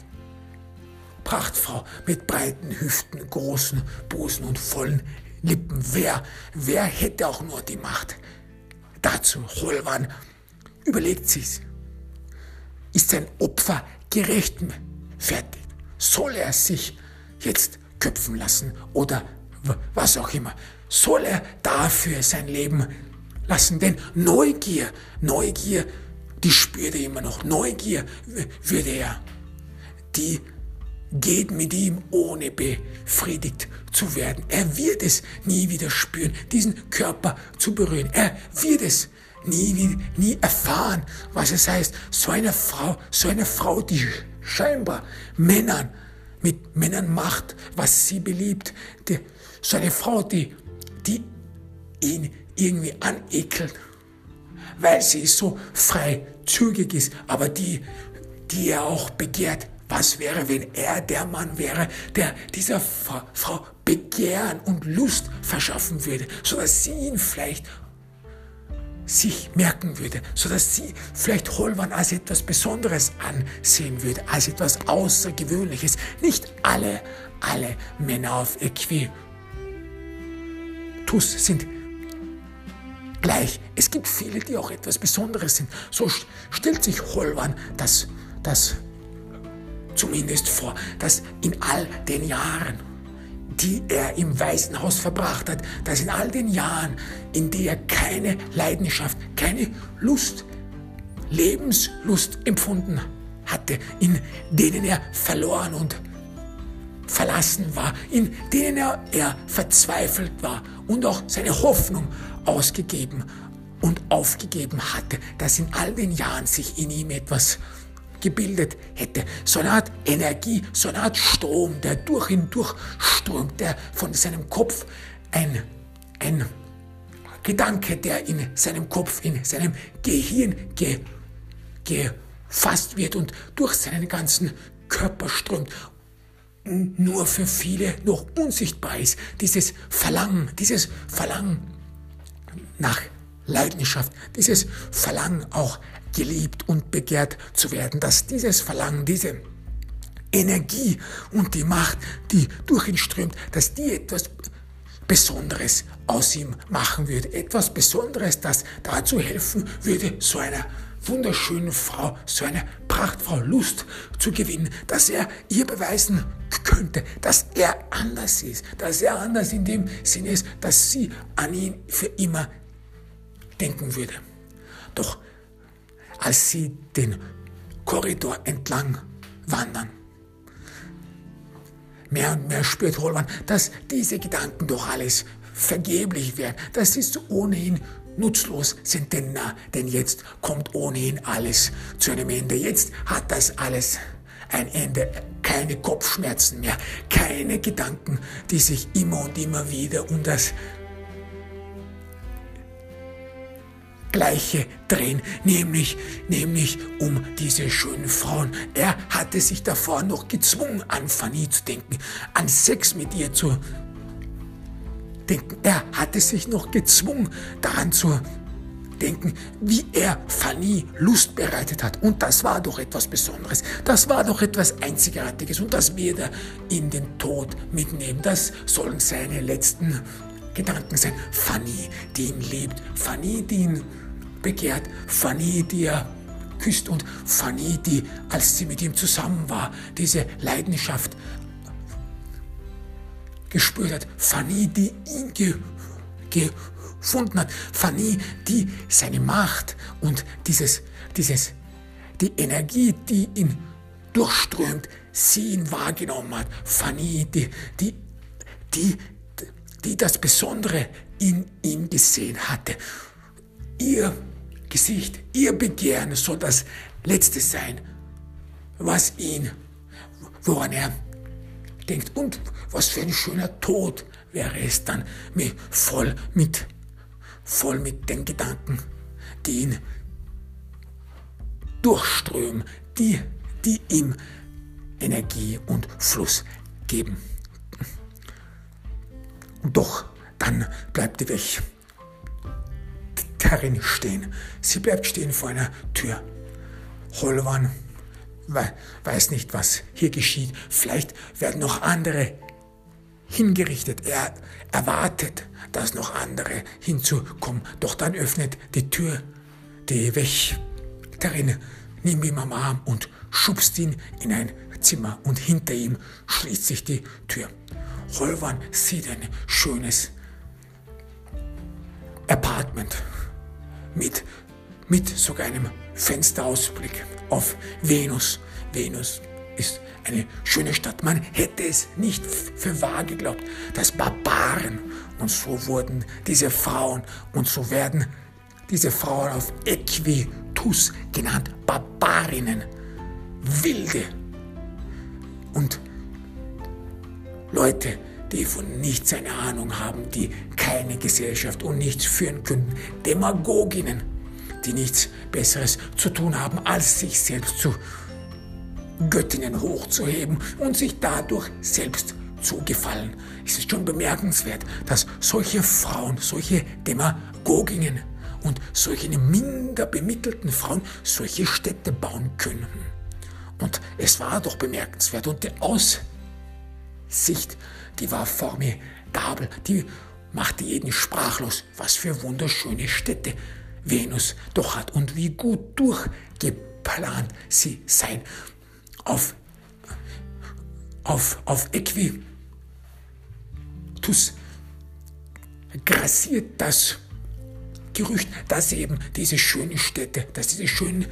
Prachtfrau mit breiten Hüften, großen Busen und vollen Lippen. Wer, wer hätte auch nur die Macht dazu? Holwan überlegt sich's. Ist sein Opfer gerechtfertigt? Soll er sich jetzt köpfen lassen oder was auch immer? Soll er dafür sein Leben lassen? Denn Neugier, Neugier, die spürt er immer noch. Neugier würde er, die geht mit ihm, ohne befriedigt zu werden. Er wird es nie wieder spüren, diesen Körper zu berühren. Er wird es nie, nie erfahren, was es heißt, so eine Frau, so eine Frau, die scheinbar Männern, mit Männern macht, was sie beliebt, die, so eine Frau, die, die ihn irgendwie anekelt, weil sie so freizügig ist, aber die, die er auch begehrt, was wäre, wenn er der Mann wäre, der dieser Frau Begehren und Lust verschaffen würde, so dass sie ihn vielleicht sich merken würde, so dass sie vielleicht Holwan als etwas Besonderes ansehen würde, als etwas Außergewöhnliches. Nicht alle, alle Männer auf Equitus sind gleich. Es gibt viele, die auch etwas Besonderes sind. So stellt sich Holwan das, das zumindest vor, dass in all den Jahren, die er im Weißen Haus verbracht hat, dass in all den Jahren, in denen er keine Leidenschaft, keine Lust, Lebenslust empfunden hatte, in denen er verloren und verlassen war, in denen er, er verzweifelt war und auch seine Hoffnung ausgegeben und aufgegeben hatte, dass in all den Jahren sich in ihm etwas gebildet hätte. So eine Art Energie, so eine Art Strom, der durch ihn durchströmt, der von seinem Kopf ein, ein Gedanke, der in seinem Kopf, in seinem Gehirn ge, gefasst wird und durch seinen ganzen Körper strömt nur für viele noch unsichtbar ist. Dieses Verlangen, dieses Verlangen nach Leidenschaft, dieses Verlangen auch geliebt und begehrt zu werden, dass dieses Verlangen, diese Energie und die Macht, die durch ihn strömt, dass die etwas Besonderes aus ihm machen würde. Etwas Besonderes, das dazu helfen würde, so einer wunderschönen Frau, so einer Prachtfrau Lust zu gewinnen, dass er ihr beweisen könnte, dass er anders ist, dass er anders in dem Sinne ist, dass sie an ihn für immer denken würde. Doch als sie den Korridor entlang wandern. Mehr und mehr spürt Holman, dass diese Gedanken doch alles vergeblich wären, dass sie ohnehin nutzlos sind, denn, na, denn jetzt kommt ohnehin alles zu einem Ende. Jetzt hat das alles ein Ende, keine Kopfschmerzen mehr, keine Gedanken, die sich immer und immer wieder um das Gleiche drehen, nämlich, nämlich um diese schönen Frauen. Er hatte sich davor noch gezwungen, an Fanny zu denken, an Sex mit ihr zu denken. Er hatte sich noch gezwungen, daran zu denken, wie er Fanny Lust bereitet hat. Und das war doch etwas Besonderes. Das war doch etwas Einzigartiges. Und das wird er in den Tod mitnehmen. Das sollen seine letzten Gedanken sein. Fanny, die ihn liebt. Fanny, die ihn begehrt. Fanny, die er küsst. Und Fanny, die, als sie mit ihm zusammen war, diese Leidenschaft gespürt hat. Fanny, die ihn ge, gefunden hat. Fanny, die seine Macht und dieses, dieses, die Energie, die ihn durchströmt, sie ihn wahrgenommen hat. Fanny, die, die, die, die das Besondere in ihm gesehen hatte. Ihr Gesicht, ihr Begehren soll das Letzte sein, was ihn, woran er denkt. Und was für ein schöner Tod wäre es dann, mit, voll mit, voll mit den Gedanken, die ihn durchströmen, die, die ihm Energie und Fluss geben. Und doch, dann bleibt die Weg darin stehen. Sie bleibt stehen vor einer Tür. Holwan weiß nicht, was hier geschieht. Vielleicht werden noch andere hingerichtet. Er erwartet, dass noch andere hinzukommen. Doch dann öffnet die Tür die Wächterin, nimmt ihn am Arm und schubst ihn in ein Zimmer und hinter ihm schließt sich die Tür. Holwan sieht ein schönes Apartment mit, mit sogar einem Fensterausblick auf Venus. Venus ist eine schöne Stadt. Man hätte es nicht für wahr geglaubt, dass Barbaren und so wurden diese Frauen und so werden diese Frauen auf Equitus genannt, Barbarinnen, Wilde und Leute, die von nichts eine Ahnung haben, die keine Gesellschaft und nichts führen können, Demagoginnen, die nichts Besseres zu tun haben, als sich selbst zu Göttinnen hochzuheben und sich dadurch selbst zu gefallen. Es ist schon bemerkenswert, dass solche Frauen, solche Demagoginnen und solche minder bemittelten Frauen solche Städte bauen können. Und es war doch bemerkenswert und die Aussicht, die war formidabel, die machte jeden sprachlos, was für wunderschöne Städte Venus doch hat und wie gut durchgeplant sie sein. Auf, auf, auf Equitus grassiert das Gerücht, dass eben diese schönen Städte, dass diese schönen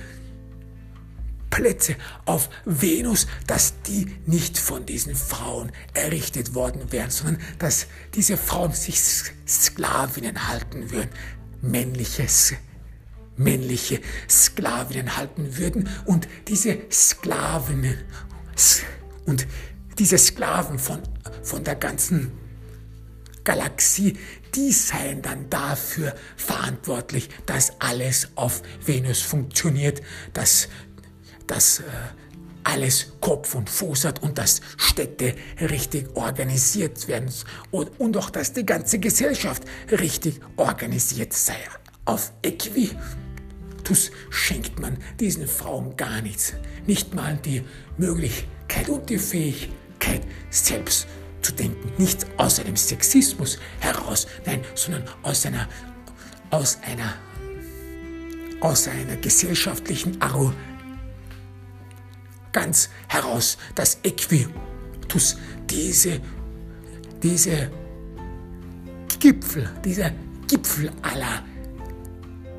Plätze auf Venus, dass die nicht von diesen Frauen errichtet worden wären, sondern dass diese Frauen sich Sklavinnen halten würden, männliches männliche Sklavinnen halten würden und diese Sklavinnen und diese Sklaven von, von der ganzen Galaxie, die seien dann dafür verantwortlich, dass alles auf Venus funktioniert, dass, dass äh, alles Kopf und Fuß hat und dass Städte richtig organisiert werden und, und auch, dass die ganze Gesellschaft richtig organisiert sei. Auf Equitus schenkt man diesen Frauen gar nichts, nicht mal die Möglichkeit und die Fähigkeit, selbst zu denken, nicht aus einem Sexismus heraus, nein, sondern aus einer, aus einer, aus einer gesellschaftlichen Arroganz ganz heraus, dass Equitus diese, diese Gipfel, dieser Gipfel aller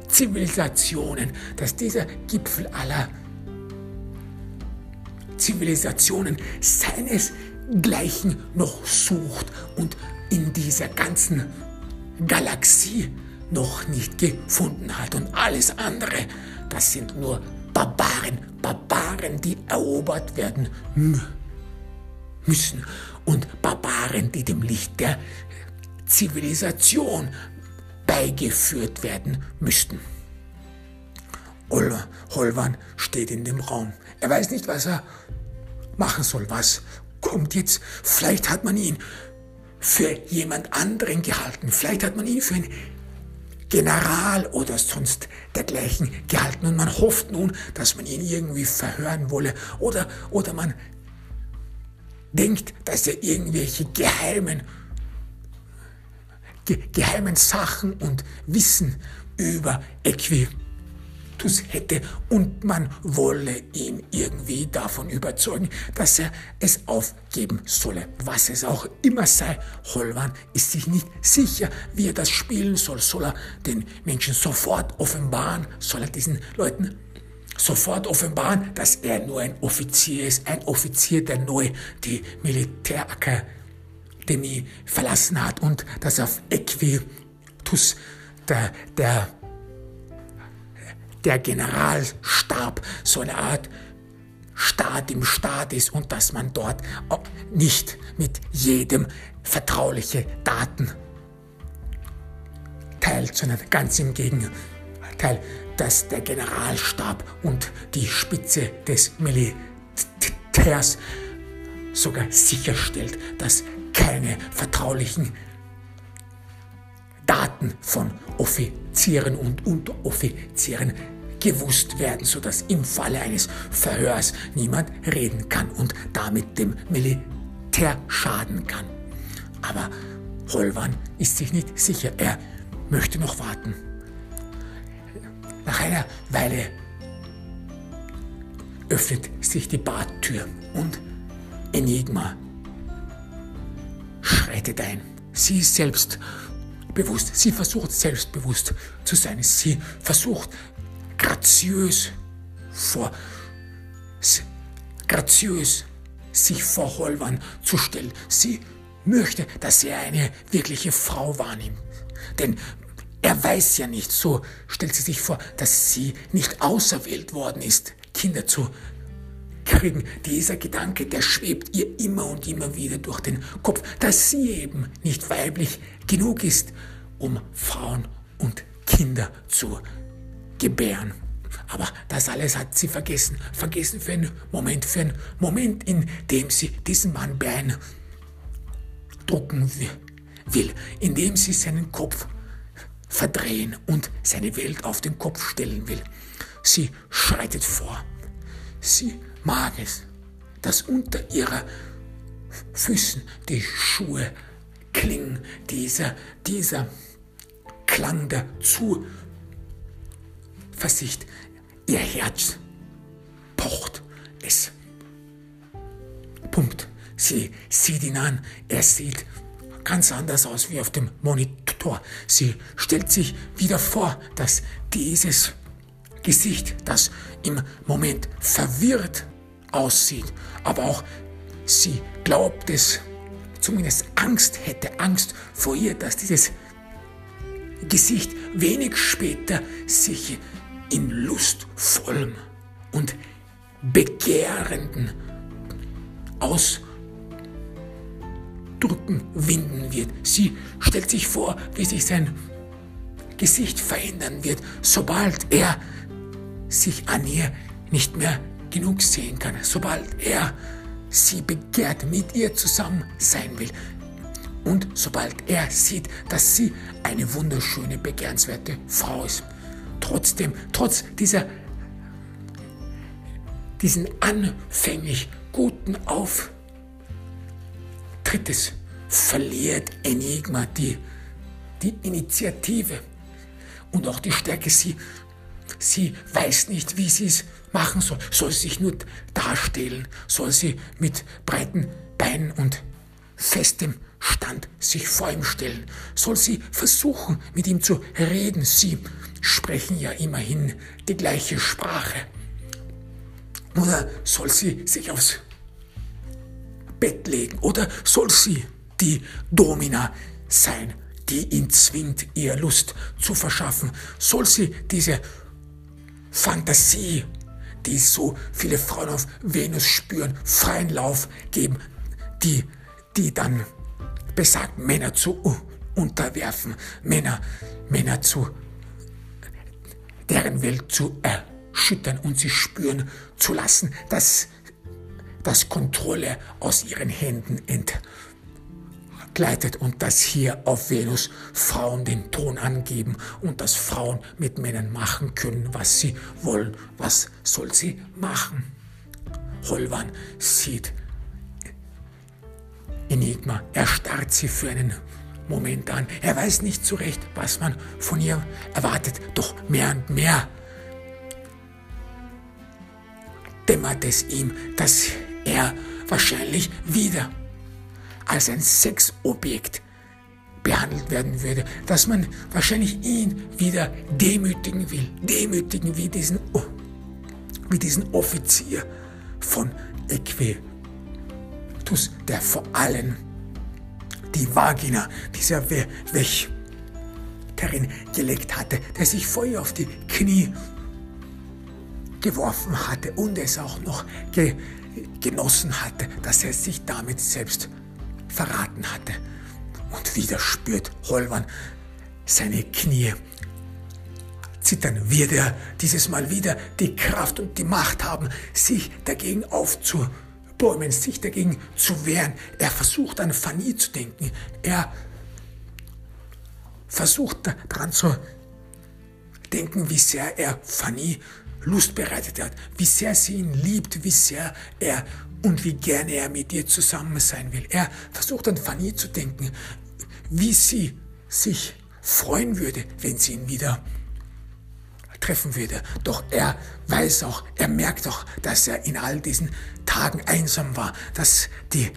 Zivilisationen, dass dieser Gipfel aller Zivilisationen seinesgleichen noch sucht und in dieser ganzen Galaxie noch nicht gefunden hat. Und alles andere, das sind nur Barbaren, Barbaren, die erobert werden müssen und Barbaren, die dem Licht der Zivilisation beigeführt werden müssten. Holwan steht in dem Raum. Er weiß nicht, was er machen soll. Was kommt jetzt? Vielleicht hat man ihn für jemand anderen gehalten. Vielleicht hat man ihn für einen General oder sonst dergleichen gehalten. Und man hofft nun, dass man ihn irgendwie verhören wolle. Oder, oder man denkt, dass er irgendwelche geheimen, ge, geheimen Sachen und Wissen über Equitus Tus hätte und man wolle ihn irgendwie davon überzeugen, dass er es aufgeben solle. Was es auch immer sei, Holwan ist sich nicht sicher, wie er das spielen soll. Soll er den Menschen sofort offenbaren? Soll er diesen Leuten sofort offenbaren, dass er nur ein Offizier ist, ein Offizier, der neu die Militärakademie verlassen hat und dass auf Equitus der, der, der Generalstab so eine Art Staat im Staat ist und dass man dort nicht mit jedem vertrauliche Daten teilt, sondern ganz im Gegenteil, dass der Generalstab und die Spitze des Militärs sogar sicherstellt, dass keine vertraulichen Daten von Offizieren und Unteroffizieren gewusst werden, sodass im Falle eines Verhörs niemand reden kann und damit dem Militär schaden kann. Aber Holwan ist sich nicht sicher, er möchte noch warten. Nach einer Weile öffnet sich die Badtür und Enigma schreitet ein. Sie ist selbstbewusst, sie versucht selbstbewusst zu sein. Sie versucht graziös vor, graziös sich vor Holwan zu stellen. Sie möchte, dass er eine wirkliche Frau wahrnimmt. Denn er weiß ja nicht, so stellt sie sich vor, dass sie nicht auserwählt worden ist, Kinder zu kriegen. Dieser Gedanke, der schwebt ihr immer und immer wieder durch den Kopf, dass sie eben nicht weiblich genug ist, um Frauen und Kinder zu gebären. Aber das alles hat sie vergessen. Vergessen für einen Moment, für einen Moment, in dem sie diesen Mann beeindrucken will, in dem sie seinen Kopf verdrehen und seine Welt auf den Kopf stellen will. Sie schreitet vor. Sie mag es, dass unter ihrer Füßen die Schuhe klingen, dieser, dieser Klang der Zuversicht. Ihr Herz pocht es. Punkt. Sie sieht ihn an, er sieht ganz anders aus wie auf dem Monitor. Sie stellt sich wieder vor, dass dieses Gesicht, das im Moment verwirrt aussieht, aber auch sie glaubt es, zumindest Angst hätte, Angst vor ihr, dass dieses Gesicht wenig später sich in lustvollem und begehrenden Ausdruck Drücken winden wird. Sie stellt sich vor, wie sich sein Gesicht verändern wird, sobald er sich an ihr nicht mehr genug sehen kann, sobald er sie begehrt, mit ihr zusammen sein will. Und sobald er sieht, dass sie eine wunderschöne, begehrenswerte Frau ist. Trotzdem, trotz dieser, diesen anfänglich guten Auf, Drittes verliert Enigma die, die Initiative und auch die Stärke. Sie, sie weiß nicht, wie sie es machen soll. Soll sie sich nur darstellen? Soll sie mit breiten Beinen und festem Stand sich vor ihm stellen? Soll sie versuchen, mit ihm zu reden? Sie sprechen ja immerhin die gleiche Sprache. Oder soll sie sich aufs Bett legen? Oder soll sie die Domina sein, die ihn zwingt, ihr Lust zu verschaffen? Soll sie diese Fantasie, die so viele Frauen auf Venus spüren, freien Lauf geben, die, die dann besagt, Männer zu unterwerfen, Männer, Männer zu, deren Welt zu erschüttern und sie spüren zu lassen, dass dass Kontrolle aus ihren Händen entgleitet und dass hier auf Venus Frauen den Ton angeben und dass Frauen mit Männern machen können, was sie wollen. Was soll sie machen? Holwan sieht Enigma, er starrt sie für einen Moment an. Er weiß nicht zurecht, was man von ihr erwartet, doch mehr und mehr dämmert es ihm, dass er wahrscheinlich wieder als ein Sexobjekt behandelt werden würde, dass man wahrscheinlich ihn wieder demütigen will, demütigen wie diesen, wie diesen Offizier von Equitus, der vor allem die Vagina dieser Wächterin gelegt hatte, der sich vor ihr auf die Knie geworfen hatte und es auch noch ge genossen hatte, dass er sich damit selbst verraten hatte. Und wieder spürt Holwan seine Knie zittern. Wird er dieses Mal wieder die Kraft und die Macht haben, sich dagegen aufzubäumen, sich dagegen zu wehren. Er versucht an Fanny zu denken. Er versucht daran zu denken, wie sehr er Fanny Lust bereitet hat, wie sehr sie ihn liebt, wie sehr er und wie gerne er mit ihr zusammen sein will. Er versucht an Fanny zu denken, wie sie sich freuen würde, wenn sie ihn wieder treffen würde. Doch er weiß auch, er merkt auch, dass er in all diesen Tagen einsam war, dass die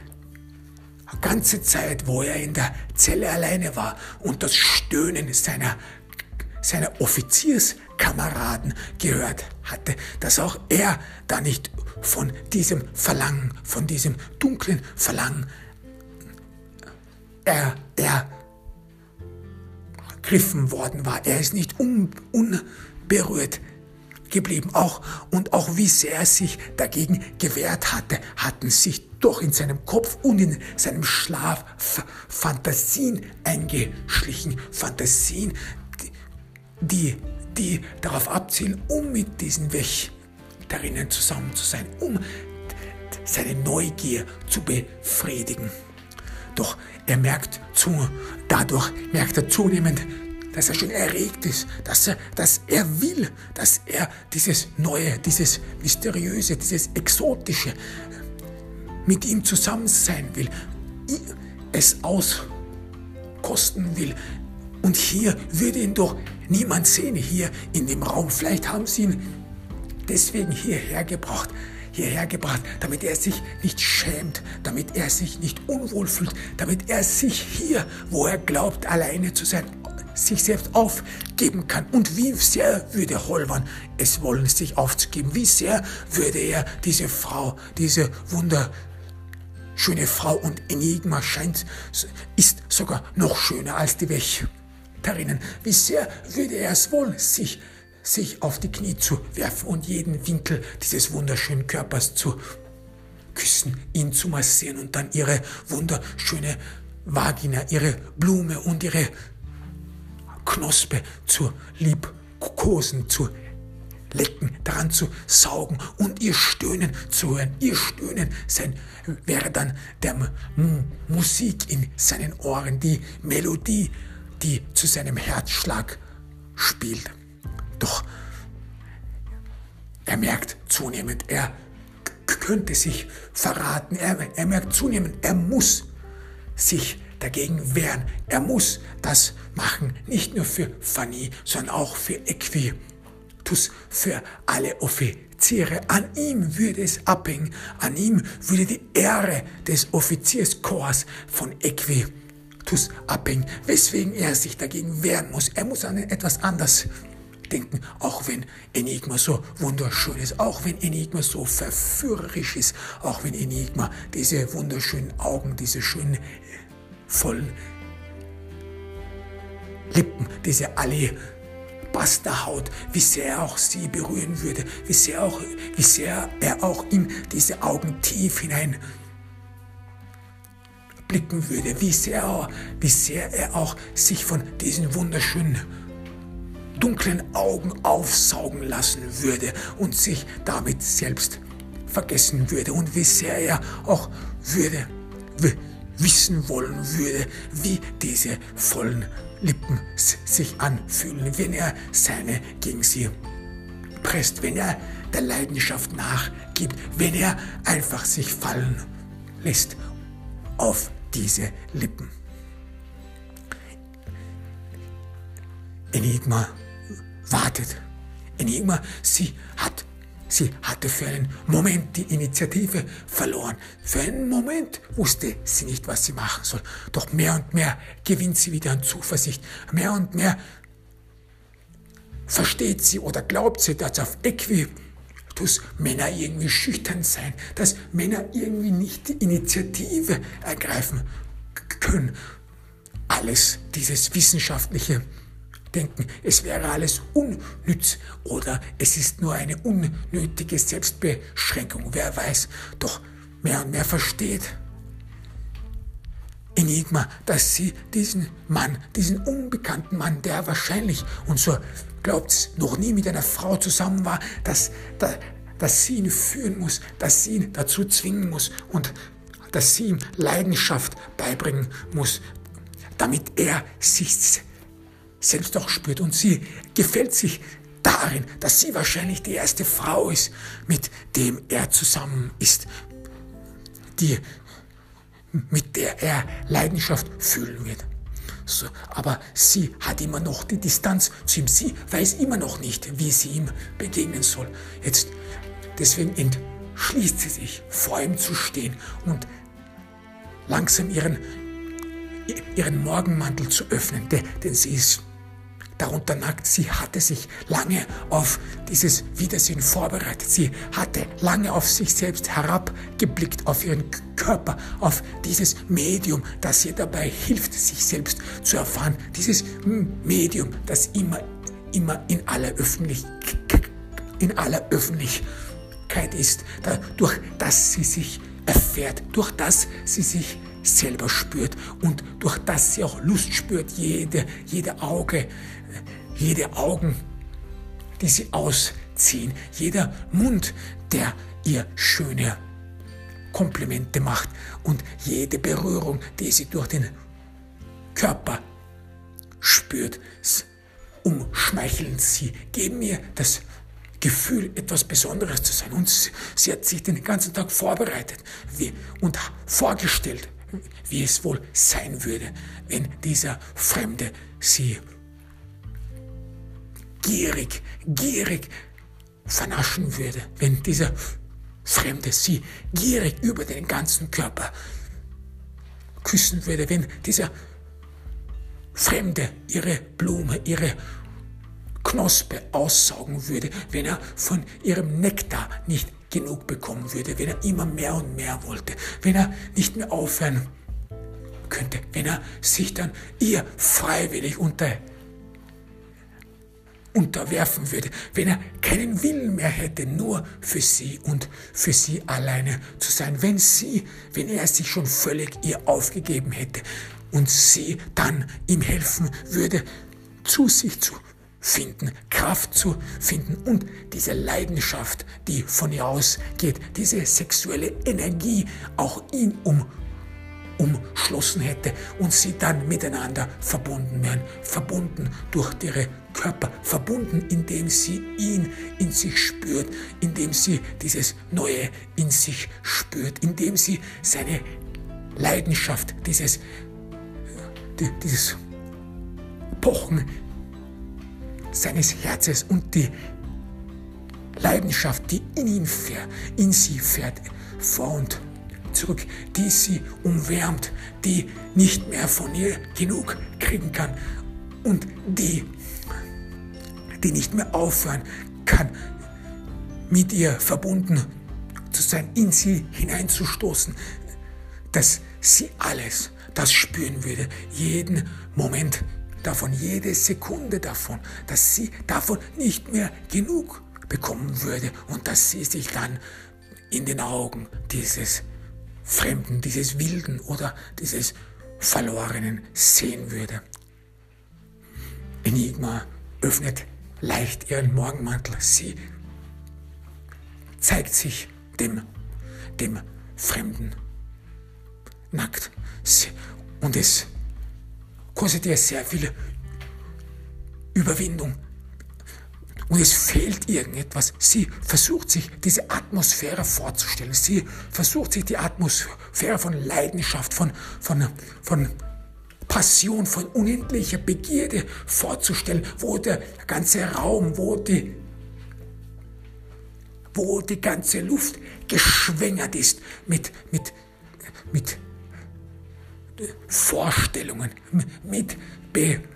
ganze Zeit, wo er in der Zelle alleine war und das Stöhnen seiner, seiner Offizierskameraden gehört hatte, dass auch er da nicht von diesem Verlangen, von diesem dunklen Verlangen er, er griffen worden war. Er ist nicht un, unberührt geblieben. Auch, und auch wie sehr er sich dagegen gewehrt hatte, hatten sich doch in seinem Kopf und in seinem Schlaf Fantasien eingeschlichen. Fantasien, die, die darauf abzielen, um mit diesen Wächterinnen zusammen zu sein, um seine Neugier zu befriedigen. Doch er merkt zu, dadurch merkt er zunehmend, dass er schon erregt ist, dass er, dass er will, dass er dieses Neue, dieses Mysteriöse, dieses Exotische mit ihm zusammen sein will, es auskosten will. Und hier würde ihn doch niemand sehen, hier in dem Raum. Vielleicht haben sie ihn deswegen hierher gebracht, hierher gebracht, damit er sich nicht schämt, damit er sich nicht unwohl fühlt, damit er sich hier, wo er glaubt, alleine zu sein, sich selbst aufgeben kann. Und wie sehr würde Holwan es wollen, sich aufzugeben? Wie sehr würde er diese Frau, diese wunderschöne Frau und Enigma scheint, ist sogar noch schöner als die Wächterinnen. Wie sehr würde er es wollen, sich sich auf die Knie zu werfen und jeden Winkel dieses wunderschönen Körpers zu küssen, ihn zu massieren und dann ihre wunderschöne Vagina, ihre Blume und ihre Knospe zu liebkosen, zu lecken, daran zu saugen und ihr Stöhnen zu hören. Ihr Stöhnen sein, wäre dann der M Musik in seinen Ohren, die Melodie, die zu seinem Herzschlag spielt. Doch er merkt zunehmend, er könnte sich verraten. Er, er merkt zunehmend, er muss sich dagegen wehren. Er muss das machen, nicht nur für Fanny, sondern auch für Equitus, für alle Offiziere. An ihm würde es abhängen, an ihm würde die Ehre des Offizierskorps von Equitus abhängen, weswegen er sich dagegen wehren muss. Er muss an etwas anderes denken, auch wenn Enigma so wunderschön ist, auch wenn Enigma so verführerisch ist, auch wenn Enigma diese wunderschönen Augen, diese schönen, vollen Lippen, diese alle Basterhaut, wie sehr er auch sie berühren würde, wie sehr, auch, wie sehr er auch in diese Augen tief hinein blicken würde, wie sehr, wie sehr er auch sich von diesen wunderschönen dunklen Augen aufsaugen lassen würde und sich damit selbst vergessen würde und wie sehr er auch würde wissen wollen würde, wie diese vollen Lippen sich anfühlen, wenn er seine gegen sie presst, wenn er der Leidenschaft nachgibt, wenn er einfach sich fallen lässt auf diese Lippen. Enigma wartet. Enigma, sie hat Sie hatte für einen Moment die Initiative verloren. Für einen Moment wusste sie nicht, was sie machen soll. Doch mehr und mehr gewinnt sie wieder an Zuversicht. Mehr und mehr versteht sie oder glaubt sie, dass auf Äquitus Männer irgendwie schüchtern sein, dass Männer irgendwie nicht die Initiative ergreifen können. Alles dieses wissenschaftliche denken, es wäre alles unnütz oder es ist nur eine unnötige Selbstbeschränkung, wer weiß. Doch mehr und mehr versteht Enigma, dass sie diesen Mann, diesen unbekannten Mann, der wahrscheinlich, und so glaubt es, noch nie mit einer Frau zusammen war, dass, dass, dass sie ihn führen muss, dass sie ihn dazu zwingen muss und dass sie ihm Leidenschaft beibringen muss, damit er sich selbst auch spürt. Und sie gefällt sich darin, dass sie wahrscheinlich die erste Frau ist, mit dem er zusammen ist, die, mit der er Leidenschaft fühlen wird. So, aber sie hat immer noch die Distanz zu ihm. Sie weiß immer noch nicht, wie sie ihm begegnen soll. Jetzt, deswegen entschließt sie sich, vor ihm zu stehen und langsam ihren, ihren Morgenmantel zu öffnen, denn sie ist darunter nackt. Sie hatte sich lange auf dieses Wiedersehen vorbereitet. Sie hatte lange auf sich selbst herabgeblickt, auf ihren Körper, auf dieses Medium, das ihr dabei hilft, sich selbst zu erfahren. Dieses Medium, das immer, immer in aller Öffentlichkeit, in aller Öffentlichkeit ist, durch das sie sich erfährt, durch das sie sich selber spürt und durch das sie auch Lust spürt, jede, jede Auge, jede Augen, die sie ausziehen, jeder Mund, der ihr schöne Komplimente macht und jede Berührung, die sie durch den Körper spürt, umschmeicheln sie, geben mir das Gefühl, etwas Besonderes zu sein. Und sie hat sich den ganzen Tag vorbereitet und vorgestellt, wie es wohl sein würde, wenn dieser Fremde sie gierig, gierig vernaschen würde, wenn dieser Fremde sie gierig über den ganzen Körper küssen würde, wenn dieser Fremde ihre Blume, ihre Knospe aussaugen würde, wenn er von ihrem Nektar nicht genug bekommen würde, wenn er immer mehr und mehr wollte, wenn er nicht mehr aufhören könnte, wenn er sich dann ihr freiwillig unter, unterwerfen würde, wenn er keinen Willen mehr hätte, nur für sie und für sie alleine zu sein, wenn sie, wenn er sich schon völlig ihr aufgegeben hätte und sie dann ihm helfen würde, zu sich zu finden, Kraft zu finden und diese Leidenschaft, die von ihr ausgeht, diese sexuelle Energie auch ihn um, umschlossen hätte und sie dann miteinander verbunden wären, verbunden durch ihre Körper, verbunden, indem sie ihn in sich spürt, indem sie dieses Neue in sich spürt, indem sie seine Leidenschaft, dieses, dieses Pochen seines Herzens und die Leidenschaft, die in ihn fährt, in sie fährt, vor und zurück, die sie umwärmt, die nicht mehr von ihr genug kriegen kann und die, die nicht mehr aufhören kann, mit ihr verbunden zu sein, in sie hineinzustoßen, dass sie alles das spüren würde, jeden Moment davon, jede Sekunde davon, dass sie davon nicht mehr genug bekommen würde und dass sie sich dann in den Augen dieses Fremden, dieses Wilden oder dieses Verlorenen sehen würde. Enigma öffnet leicht ihren Morgenmantel. Sie zeigt sich dem, dem Fremden nackt. Und es kostet ihr sehr viel Überwindung. Und es fehlt irgendetwas. Sie versucht sich diese Atmosphäre vorzustellen. Sie versucht sich die Atmosphäre von Leidenschaft, von, von, von Passion, von unendlicher Begierde vorzustellen, wo der ganze Raum, wo die wo die ganze Luft geschwängert ist mit, mit, mit Vorstellungen, mit Begehren,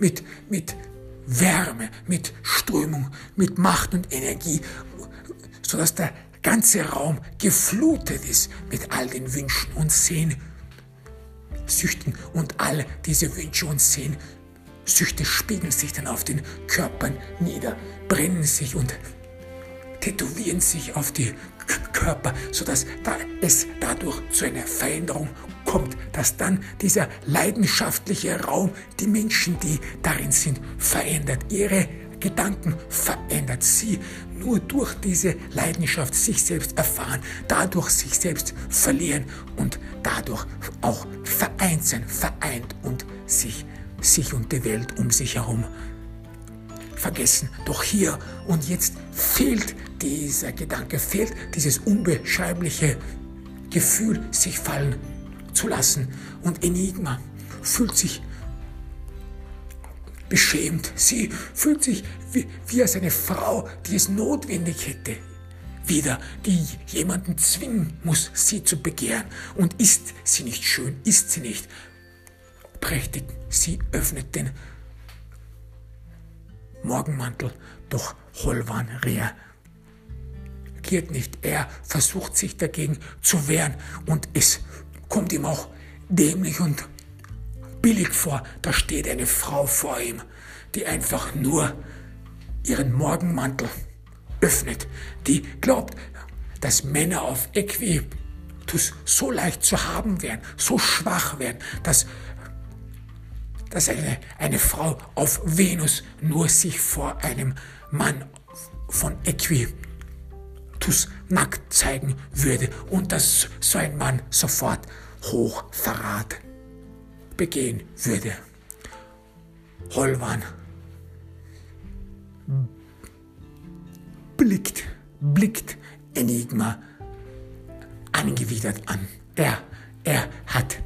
mit, mit Wärme, mit Strömung, mit Macht und Energie, sodass der ganze Raum geflutet ist mit all den Wünschen und Sehnsüchten und all diese Wünsche und Sehnsüchte spiegeln sich dann auf den Körpern nieder, brennen sich und tätowieren sich auf die Körper, sodass da es dadurch zu einer Veränderung kommt, dass dann dieser leidenschaftliche Raum die Menschen, die darin sind, verändert. Ihre Gedanken verändert sie nur durch diese Leidenschaft sich selbst erfahren, dadurch sich selbst verlieren und dadurch auch vereint sein, vereint und sich, sich und die Welt um sich herum vergessen. Doch hier und jetzt fehlt dieser Gedanke, fehlt dieses unbeschreibliche Gefühl, sich fallen zu lassen. Und Enigma fühlt sich beschämt. Sie fühlt sich wie, wie als eine Frau, die es notwendig hätte, wieder, die jemanden zwingen muss, sie zu begehren. Und ist sie nicht schön, ist sie nicht prächtig. Sie öffnet den Morgenmantel, doch Holwan reagiert nicht. Er versucht sich dagegen zu wehren und es kommt ihm auch dämlich und billig vor. Da steht eine Frau vor ihm, die einfach nur ihren Morgenmantel öffnet, die glaubt, dass Männer auf Equitus so leicht zu haben wären, so schwach wären, dass dass eine, eine Frau auf Venus nur sich vor einem Mann von Equitus nackt zeigen würde und dass so ein Mann sofort Hochverrat begehen würde. Holwan blickt, blickt Enigma angewidert an. Er, er hat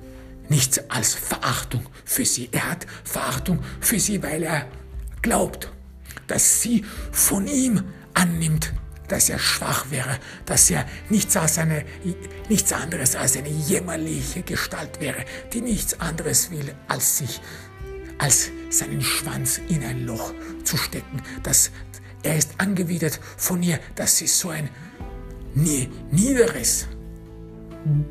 nichts als Verachtung für sie. Er hat Verachtung für sie, weil er glaubt, dass sie von ihm annimmt, dass er schwach wäre, dass er nichts, als eine, nichts anderes als eine jämmerliche Gestalt wäre, die nichts anderes will, als sich, als seinen Schwanz in ein Loch zu stecken. Dass er ist angewidert von ihr, dass sie so ein niederes,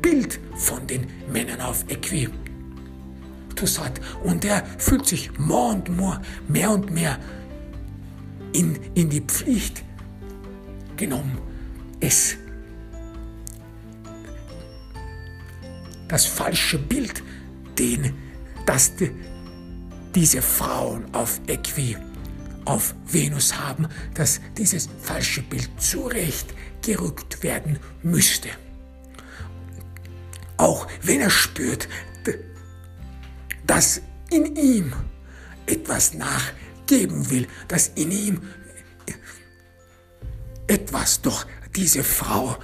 Bild von den Männern auf Äquitus hat. Und er fühlt sich more und more, mehr und mehr in, in die Pflicht genommen, es das falsche Bild, den, das die, diese Frauen auf Äqui, auf Venus haben, dass dieses falsche Bild zurecht gerückt werden müsste. Auch wenn er spürt, dass in ihm etwas nachgeben will, dass in ihm etwas, doch diese Frau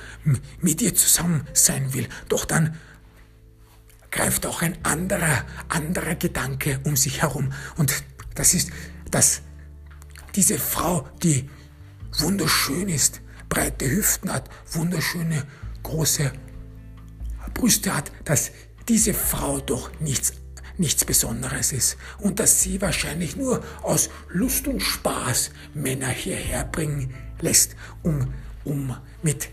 mit ihr zusammen sein will, doch dann greift auch ein anderer, anderer Gedanke um sich herum. Und das ist, dass diese Frau, die wunderschön ist, breite Hüften hat, wunderschöne große Brüste hat, dass diese Frau doch nichts, nichts Besonderes ist und dass sie wahrscheinlich nur aus Lust und Spaß Männer hierher bringen lässt, um, um mit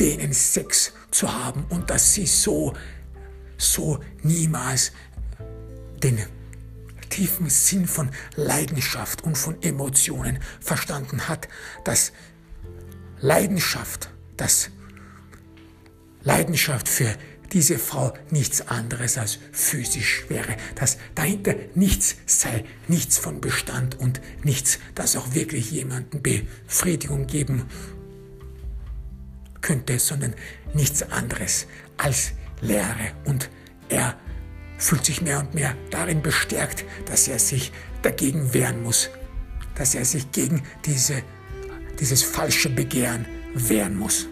denen Sex zu haben und dass sie so, so niemals den tiefen Sinn von Leidenschaft und von Emotionen verstanden hat, dass Leidenschaft, das Leidenschaft für diese Frau nichts anderes als physisch wäre, dass dahinter nichts sei, nichts von Bestand und nichts, das auch wirklich jemanden Befriedigung geben könnte, sondern nichts anderes als Leere. Und er fühlt sich mehr und mehr darin bestärkt, dass er sich dagegen wehren muss, dass er sich gegen diese, dieses falsche Begehren wehren muss.